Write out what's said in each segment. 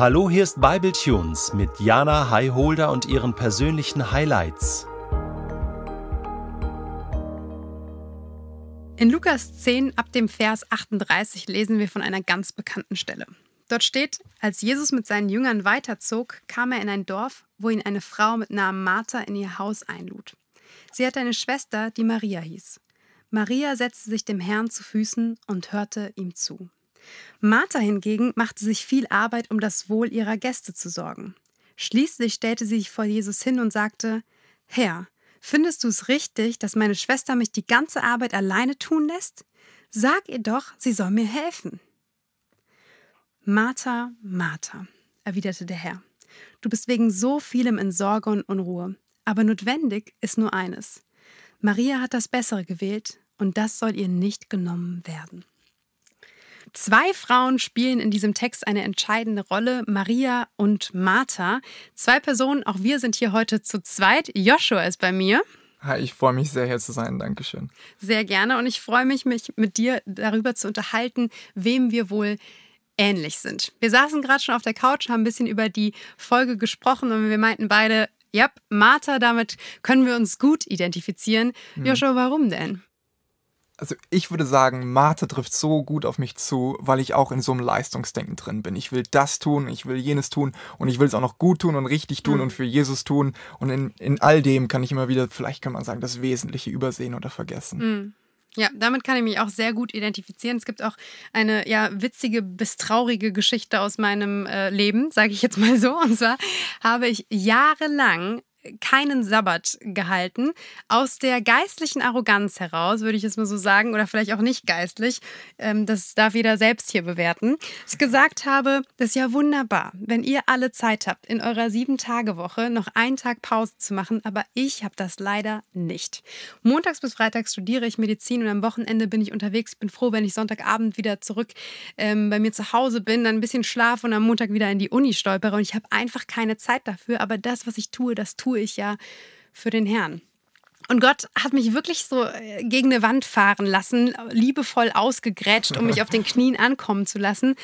Hallo, hier ist Bible Tunes mit Jana Highholder und ihren persönlichen Highlights. In Lukas 10 ab dem Vers 38 lesen wir von einer ganz bekannten Stelle. Dort steht, als Jesus mit seinen Jüngern weiterzog, kam er in ein Dorf, wo ihn eine Frau mit Namen Martha in ihr Haus einlud. Sie hatte eine Schwester, die Maria hieß. Maria setzte sich dem Herrn zu Füßen und hörte ihm zu. Martha hingegen machte sich viel Arbeit, um das Wohl ihrer Gäste zu sorgen. Schließlich stellte sie sich vor Jesus hin und sagte, Herr, findest du es richtig, dass meine Schwester mich die ganze Arbeit alleine tun lässt? Sag ihr doch, sie soll mir helfen. Martha, Martha, erwiderte der Herr, du bist wegen so vielem in Sorge und Unruhe, aber notwendig ist nur eines. Maria hat das Bessere gewählt, und das soll ihr nicht genommen werden. Zwei Frauen spielen in diesem Text eine entscheidende Rolle, Maria und Martha. Zwei Personen, auch wir sind hier heute zu zweit. Joshua ist bei mir. Hi, ich freue mich sehr, hier zu sein. Dankeschön. Sehr gerne und ich freue mich, mich mit dir darüber zu unterhalten, wem wir wohl ähnlich sind. Wir saßen gerade schon auf der Couch, haben ein bisschen über die Folge gesprochen und wir meinten beide, ja, Martha, damit können wir uns gut identifizieren. Hm. Joshua, warum denn? Also ich würde sagen, Martha trifft so gut auf mich zu, weil ich auch in so einem Leistungsdenken drin bin. Ich will das tun, ich will jenes tun und ich will es auch noch gut tun und richtig tun mhm. und für Jesus tun. Und in, in all dem kann ich immer wieder, vielleicht kann man sagen, das Wesentliche übersehen oder vergessen. Mhm. Ja, damit kann ich mich auch sehr gut identifizieren. Es gibt auch eine ja witzige bis traurige Geschichte aus meinem äh, Leben, sage ich jetzt mal so. Und zwar habe ich jahrelang keinen Sabbat gehalten. Aus der geistlichen Arroganz heraus, würde ich es mal so sagen, oder vielleicht auch nicht geistlich, ähm, das darf jeder selbst hier bewerten. Ich gesagt habe, das ist ja wunderbar, wenn ihr alle Zeit habt, in eurer Sieben-Tage-Woche noch einen Tag Pause zu machen, aber ich habe das leider nicht. Montags bis Freitags studiere ich Medizin und am Wochenende bin ich unterwegs. Ich bin froh, wenn ich Sonntagabend wieder zurück ähm, bei mir zu Hause bin, dann ein bisschen schlafe und am Montag wieder in die Uni stolpere und ich habe einfach keine Zeit dafür, aber das, was ich tue, das tue tue ich ja für den Herrn. Und Gott hat mich wirklich so äh, gegen eine Wand fahren lassen, liebevoll ausgegrätscht, um mich auf den Knien ankommen zu lassen.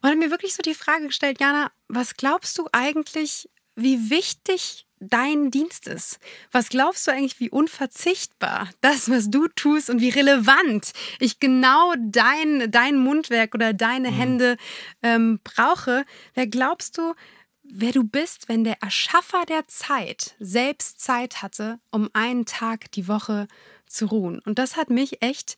Und hat mir wirklich so die Frage gestellt, Jana, was glaubst du eigentlich, wie wichtig dein Dienst ist? Was glaubst du eigentlich, wie unverzichtbar das, was du tust und wie relevant ich genau dein, dein Mundwerk oder deine mhm. Hände ähm, brauche? Wer glaubst du, wer du bist, wenn der Erschaffer der Zeit selbst Zeit hatte, um einen Tag die Woche zu ruhen. Und das hat mich echt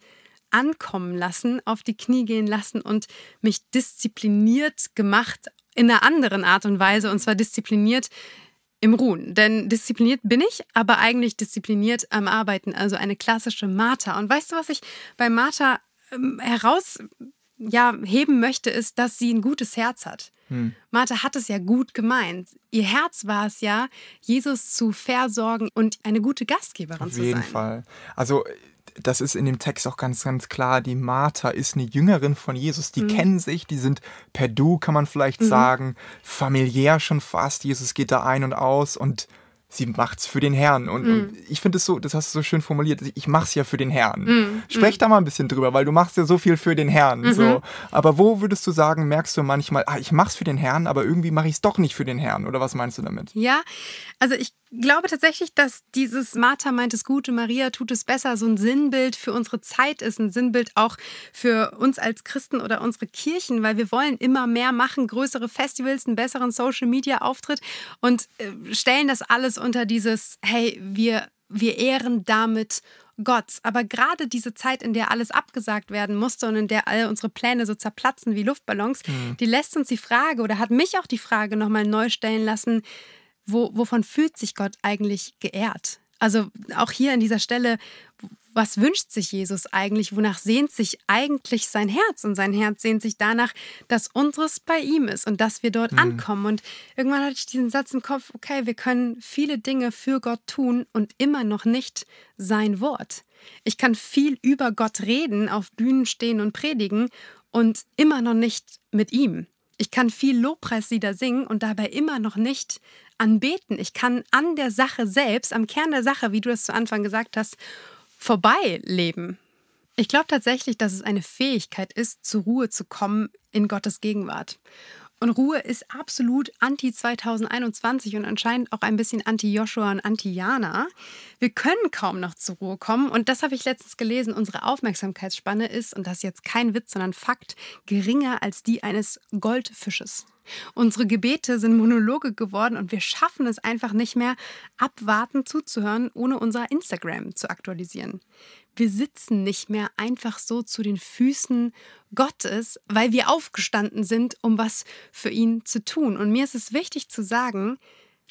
ankommen lassen, auf die Knie gehen lassen und mich diszipliniert gemacht in einer anderen Art und Weise, und zwar diszipliniert im Ruhen. Denn diszipliniert bin ich, aber eigentlich diszipliniert am Arbeiten, also eine klassische Martha. Und weißt du, was ich bei Martha ähm, heraus ja, heben möchte, ist, dass sie ein gutes Herz hat. Hm. Martha hat es ja gut gemeint. Ihr Herz war es ja, Jesus zu versorgen und eine gute Gastgeberin zu sein. Auf jeden Fall. Also das ist in dem Text auch ganz, ganz klar. Die Martha ist eine Jüngerin von Jesus. Die mhm. kennen sich, die sind per Du, kann man vielleicht mhm. sagen, familiär schon fast. Jesus geht da ein und aus und sie macht's für den Herrn. Und, mm. und ich finde es so, das hast du so schön formuliert, ich mach's ja für den Herrn. Mm. Sprech mm. da mal ein bisschen drüber, weil du machst ja so viel für den Herrn. -hmm. So. Aber wo würdest du sagen, merkst du manchmal, ah, ich mach's für den Herrn, aber irgendwie mache ich es doch nicht für den Herrn? Oder was meinst du damit? Ja, also ich glaube tatsächlich, dass dieses Martha meint es gut und Maria tut es besser so ein Sinnbild für unsere Zeit ist, ein Sinnbild auch für uns als Christen oder unsere Kirchen, weil wir wollen immer mehr machen, größere Festivals, einen besseren Social-Media-Auftritt und äh, stellen das alles unter dieses, hey, wir, wir ehren damit Gott. Aber gerade diese Zeit, in der alles abgesagt werden musste und in der all unsere Pläne so zerplatzen wie Luftballons, mhm. die lässt uns die Frage oder hat mich auch die Frage nochmal neu stellen lassen, wo, wovon fühlt sich Gott eigentlich geehrt? Also auch hier an dieser Stelle, was wünscht sich Jesus eigentlich? Wonach sehnt sich eigentlich sein Herz? Und sein Herz sehnt sich danach, dass unseres bei ihm ist und dass wir dort mhm. ankommen. Und irgendwann hatte ich diesen Satz im Kopf, okay, wir können viele Dinge für Gott tun und immer noch nicht sein Wort. Ich kann viel über Gott reden, auf Bühnen stehen und predigen und immer noch nicht mit ihm. Ich kann viel Lobpreislieder singen und dabei immer noch nicht anbeten. Ich kann an der Sache selbst, am Kern der Sache, wie du es zu Anfang gesagt hast, vorbei leben. Ich glaube tatsächlich, dass es eine Fähigkeit ist, zur Ruhe zu kommen in Gottes Gegenwart. Und Ruhe ist absolut anti-2021 und anscheinend auch ein bisschen anti-Joshua und anti-Jana. Wir können kaum noch zur Ruhe kommen. Und das habe ich letztens gelesen. Unsere Aufmerksamkeitsspanne ist, und das ist jetzt kein Witz, sondern Fakt, geringer als die eines Goldfisches. Unsere Gebete sind Monologe geworden und wir schaffen es einfach nicht mehr, abwarten zuzuhören, ohne unser Instagram zu aktualisieren. Wir sitzen nicht mehr einfach so zu den Füßen Gottes, weil wir aufgestanden sind, um was für ihn zu tun. Und mir ist es wichtig zu sagen,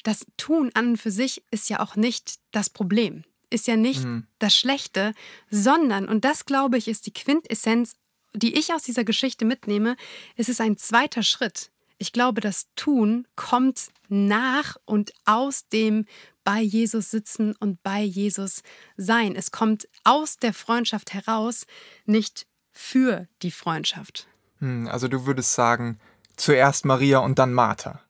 das Tun an und für sich ist ja auch nicht das Problem, ist ja nicht mhm. das Schlechte, sondern, und das glaube ich, ist die Quintessenz, die ich aus dieser Geschichte mitnehme, es ist ein zweiter Schritt. Ich glaube, das Tun kommt nach und aus dem bei Jesus sitzen und bei Jesus sein. Es kommt aus der Freundschaft heraus, nicht für die Freundschaft. Hm, also du würdest sagen, zuerst Maria und dann Martha.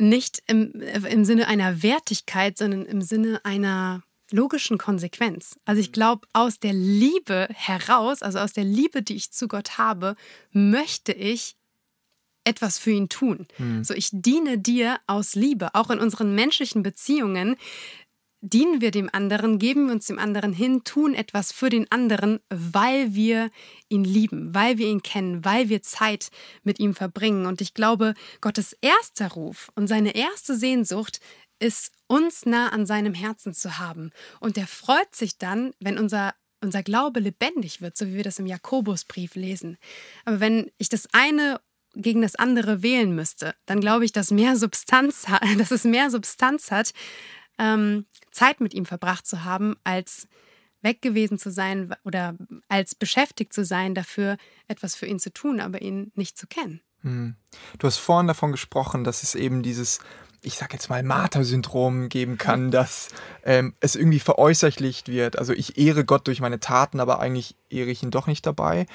Nicht im, im Sinne einer Wertigkeit, sondern im Sinne einer logischen Konsequenz. Also ich glaube, aus der Liebe heraus, also aus der Liebe, die ich zu Gott habe, möchte ich etwas für ihn tun. Hm. So, ich diene dir aus Liebe. Auch in unseren menschlichen Beziehungen dienen wir dem anderen, geben wir uns dem anderen hin, tun etwas für den anderen, weil wir ihn lieben, weil wir ihn kennen, weil wir Zeit mit ihm verbringen. Und ich glaube, Gottes erster Ruf und seine erste Sehnsucht ist, uns nah an seinem Herzen zu haben. Und er freut sich dann, wenn unser unser Glaube lebendig wird, so wie wir das im Jakobusbrief lesen. Aber wenn ich das eine gegen das andere wählen müsste, dann glaube ich, dass, mehr Substanz dass es mehr Substanz hat, ähm, Zeit mit ihm verbracht zu haben, als weg gewesen zu sein oder als beschäftigt zu sein, dafür etwas für ihn zu tun, aber ihn nicht zu kennen. Hm. Du hast vorhin davon gesprochen, dass es eben dieses, ich sag jetzt mal, Marter-Syndrom geben kann, dass ähm, es irgendwie veräußerlicht wird. Also ich ehre Gott durch meine Taten, aber eigentlich ehre ich ihn doch nicht dabei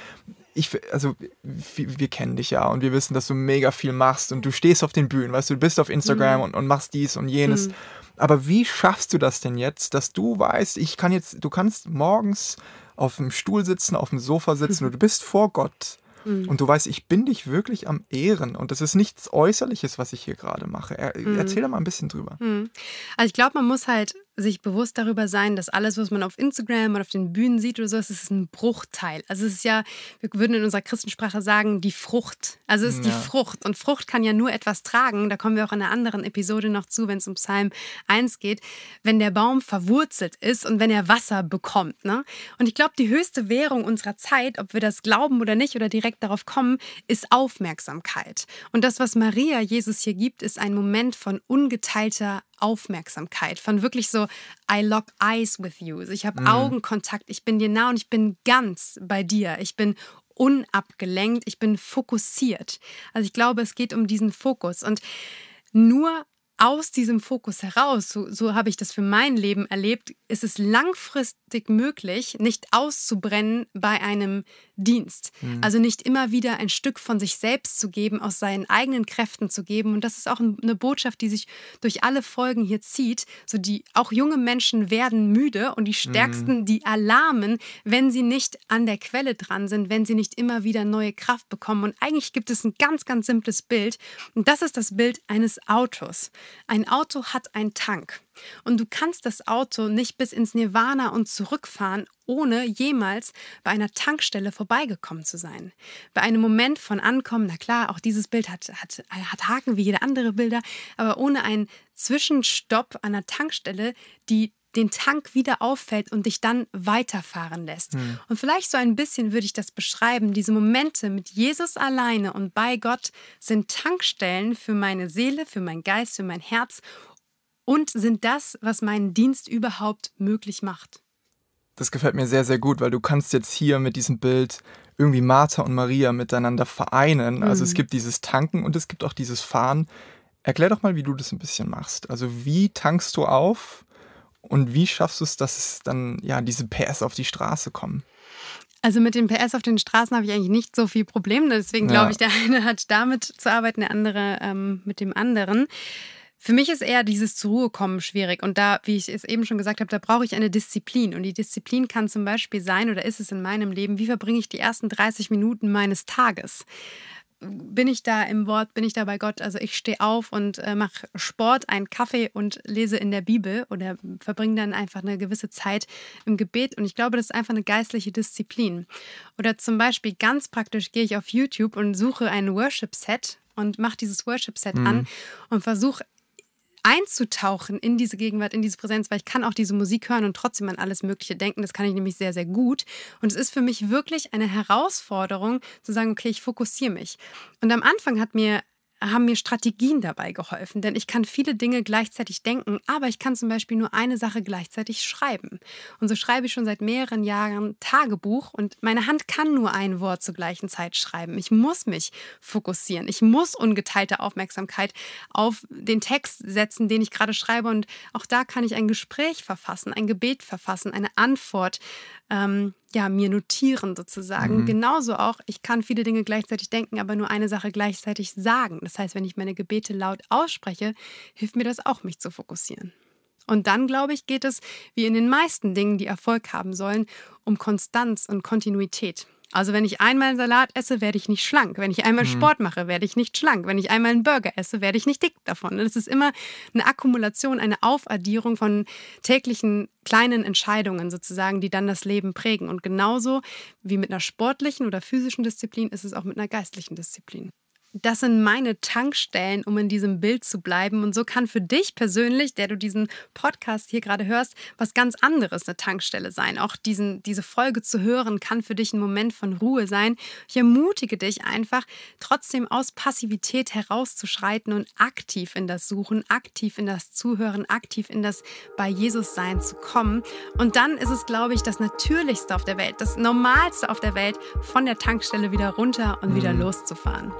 ich, also wir kennen dich ja und wir wissen, dass du mega viel machst und du stehst auf den Bühnen, weißt du, du bist auf Instagram mhm. und, und machst dies und jenes. Mhm. Aber wie schaffst du das denn jetzt, dass du weißt, ich kann jetzt, du kannst morgens auf dem Stuhl sitzen, auf dem Sofa sitzen mhm. und du bist vor Gott mhm. und du weißt, ich bin dich wirklich am Ehren und das ist nichts Äußerliches, was ich hier gerade mache. Er, mhm. Erzähl da mal ein bisschen drüber. Mhm. Also ich glaube, man muss halt sich bewusst darüber sein, dass alles, was man auf Instagram oder auf den Bühnen sieht oder so, es ist ein Bruchteil. Also es ist ja, wir würden in unserer Christensprache sagen, die Frucht. Also es ist ja. die Frucht. Und Frucht kann ja nur etwas tragen. Da kommen wir auch in einer anderen Episode noch zu, wenn es um Psalm 1 geht, wenn der Baum verwurzelt ist und wenn er Wasser bekommt. Ne? Und ich glaube, die höchste Währung unserer Zeit, ob wir das glauben oder nicht oder direkt darauf kommen, ist Aufmerksamkeit. Und das, was Maria Jesus hier gibt, ist ein Moment von ungeteilter Aufmerksamkeit, von wirklich so, I lock eyes with you. Also ich habe mhm. Augenkontakt, ich bin dir nah und ich bin ganz bei dir. Ich bin unabgelenkt, ich bin fokussiert. Also ich glaube, es geht um diesen Fokus. Und nur aus diesem Fokus heraus, so, so habe ich das für mein Leben erlebt, ist es langfristig möglich, nicht auszubrennen bei einem Dienst. Mhm. Also nicht immer wieder ein Stück von sich selbst zu geben, aus seinen eigenen Kräften zu geben. Und das ist auch eine Botschaft, die sich durch alle Folgen hier zieht. So die auch junge Menschen werden müde und die stärksten, mhm. die alarmen, wenn sie nicht an der Quelle dran sind, wenn sie nicht immer wieder neue Kraft bekommen. Und eigentlich gibt es ein ganz, ganz simples Bild. Und das ist das Bild eines Autos. Ein Auto hat einen Tank. Und du kannst das Auto nicht bis ins Nirvana und zurückfahren, ohne jemals bei einer Tankstelle vorbeigekommen zu sein. Bei einem Moment von Ankommen, na klar, auch dieses Bild hat, hat, hat Haken wie jede andere Bilder, aber ohne einen Zwischenstopp an der Tankstelle, die den Tank wieder auffällt und dich dann weiterfahren lässt. Mhm. Und vielleicht so ein bisschen würde ich das beschreiben. Diese Momente mit Jesus alleine und bei Gott sind Tankstellen für meine Seele, für mein Geist, für mein Herz und sind das, was meinen Dienst überhaupt möglich macht. Das gefällt mir sehr, sehr gut, weil du kannst jetzt hier mit diesem Bild irgendwie Martha und Maria miteinander vereinen. Mhm. Also es mhm. gibt dieses Tanken und es gibt auch dieses Fahren. Erklär doch mal, wie du das ein bisschen machst. Also wie tankst du auf und wie schaffst du es, dass es dann ja diese PS auf die Straße kommen? Also mit den PS auf den Straßen habe ich eigentlich nicht so viel Problem. Deswegen glaube ich, der eine hat damit zu arbeiten, der andere ähm, mit dem anderen. Für mich ist eher dieses zur Ruhe kommen schwierig. Und da, wie ich es eben schon gesagt habe, da brauche ich eine Disziplin. Und die Disziplin kann zum Beispiel sein, oder ist es in meinem Leben, wie verbringe ich die ersten 30 Minuten meines Tages? Bin ich da im Wort, bin ich da bei Gott. Also ich stehe auf und äh, mache Sport, einen Kaffee und lese in der Bibel oder verbringe dann einfach eine gewisse Zeit im Gebet. Und ich glaube, das ist einfach eine geistliche Disziplin. Oder zum Beispiel ganz praktisch gehe ich auf YouTube und suche ein Worship-Set und mache dieses Worship-Set mhm. an und versuche einzutauchen in diese Gegenwart, in diese Präsenz, weil ich kann auch diese Musik hören und trotzdem an alles Mögliche denken. Das kann ich nämlich sehr, sehr gut. Und es ist für mich wirklich eine Herausforderung zu sagen, okay, ich fokussiere mich. Und am Anfang hat mir haben mir Strategien dabei geholfen, denn ich kann viele Dinge gleichzeitig denken, aber ich kann zum Beispiel nur eine Sache gleichzeitig schreiben. Und so schreibe ich schon seit mehreren Jahren Tagebuch und meine Hand kann nur ein Wort zur gleichen Zeit schreiben. Ich muss mich fokussieren. Ich muss ungeteilte Aufmerksamkeit auf den Text setzen, den ich gerade schreibe. Und auch da kann ich ein Gespräch verfassen, ein Gebet verfassen, eine Antwort ähm, ja, mir notieren sozusagen. Mhm. Genauso auch, ich kann viele Dinge gleichzeitig denken, aber nur eine Sache gleichzeitig sagen. Das heißt, wenn ich meine Gebete laut ausspreche, hilft mir das auch, mich zu fokussieren. Und dann, glaube ich, geht es, wie in den meisten Dingen, die Erfolg haben sollen, um Konstanz und Kontinuität. Also wenn ich einmal einen Salat esse, werde ich nicht schlank. Wenn ich einmal mhm. Sport mache, werde ich nicht schlank. Wenn ich einmal einen Burger esse, werde ich nicht dick davon. Das ist immer eine Akkumulation, eine Aufaddierung von täglichen kleinen Entscheidungen sozusagen, die dann das Leben prägen. Und genauso wie mit einer sportlichen oder physischen Disziplin ist es auch mit einer geistlichen Disziplin das sind meine Tankstellen, um in diesem Bild zu bleiben. Und so kann für dich persönlich, der du diesen Podcast hier gerade hörst, was ganz anderes eine Tankstelle sein. Auch diesen, diese Folge zu hören, kann für dich ein Moment von Ruhe sein. Ich ermutige dich einfach, trotzdem aus Passivität herauszuschreiten und aktiv in das Suchen, aktiv in das Zuhören, aktiv in das bei Jesus sein zu kommen. Und dann ist es, glaube ich, das Natürlichste auf der Welt, das Normalste auf der Welt, von der Tankstelle wieder runter und wieder mhm. loszufahren.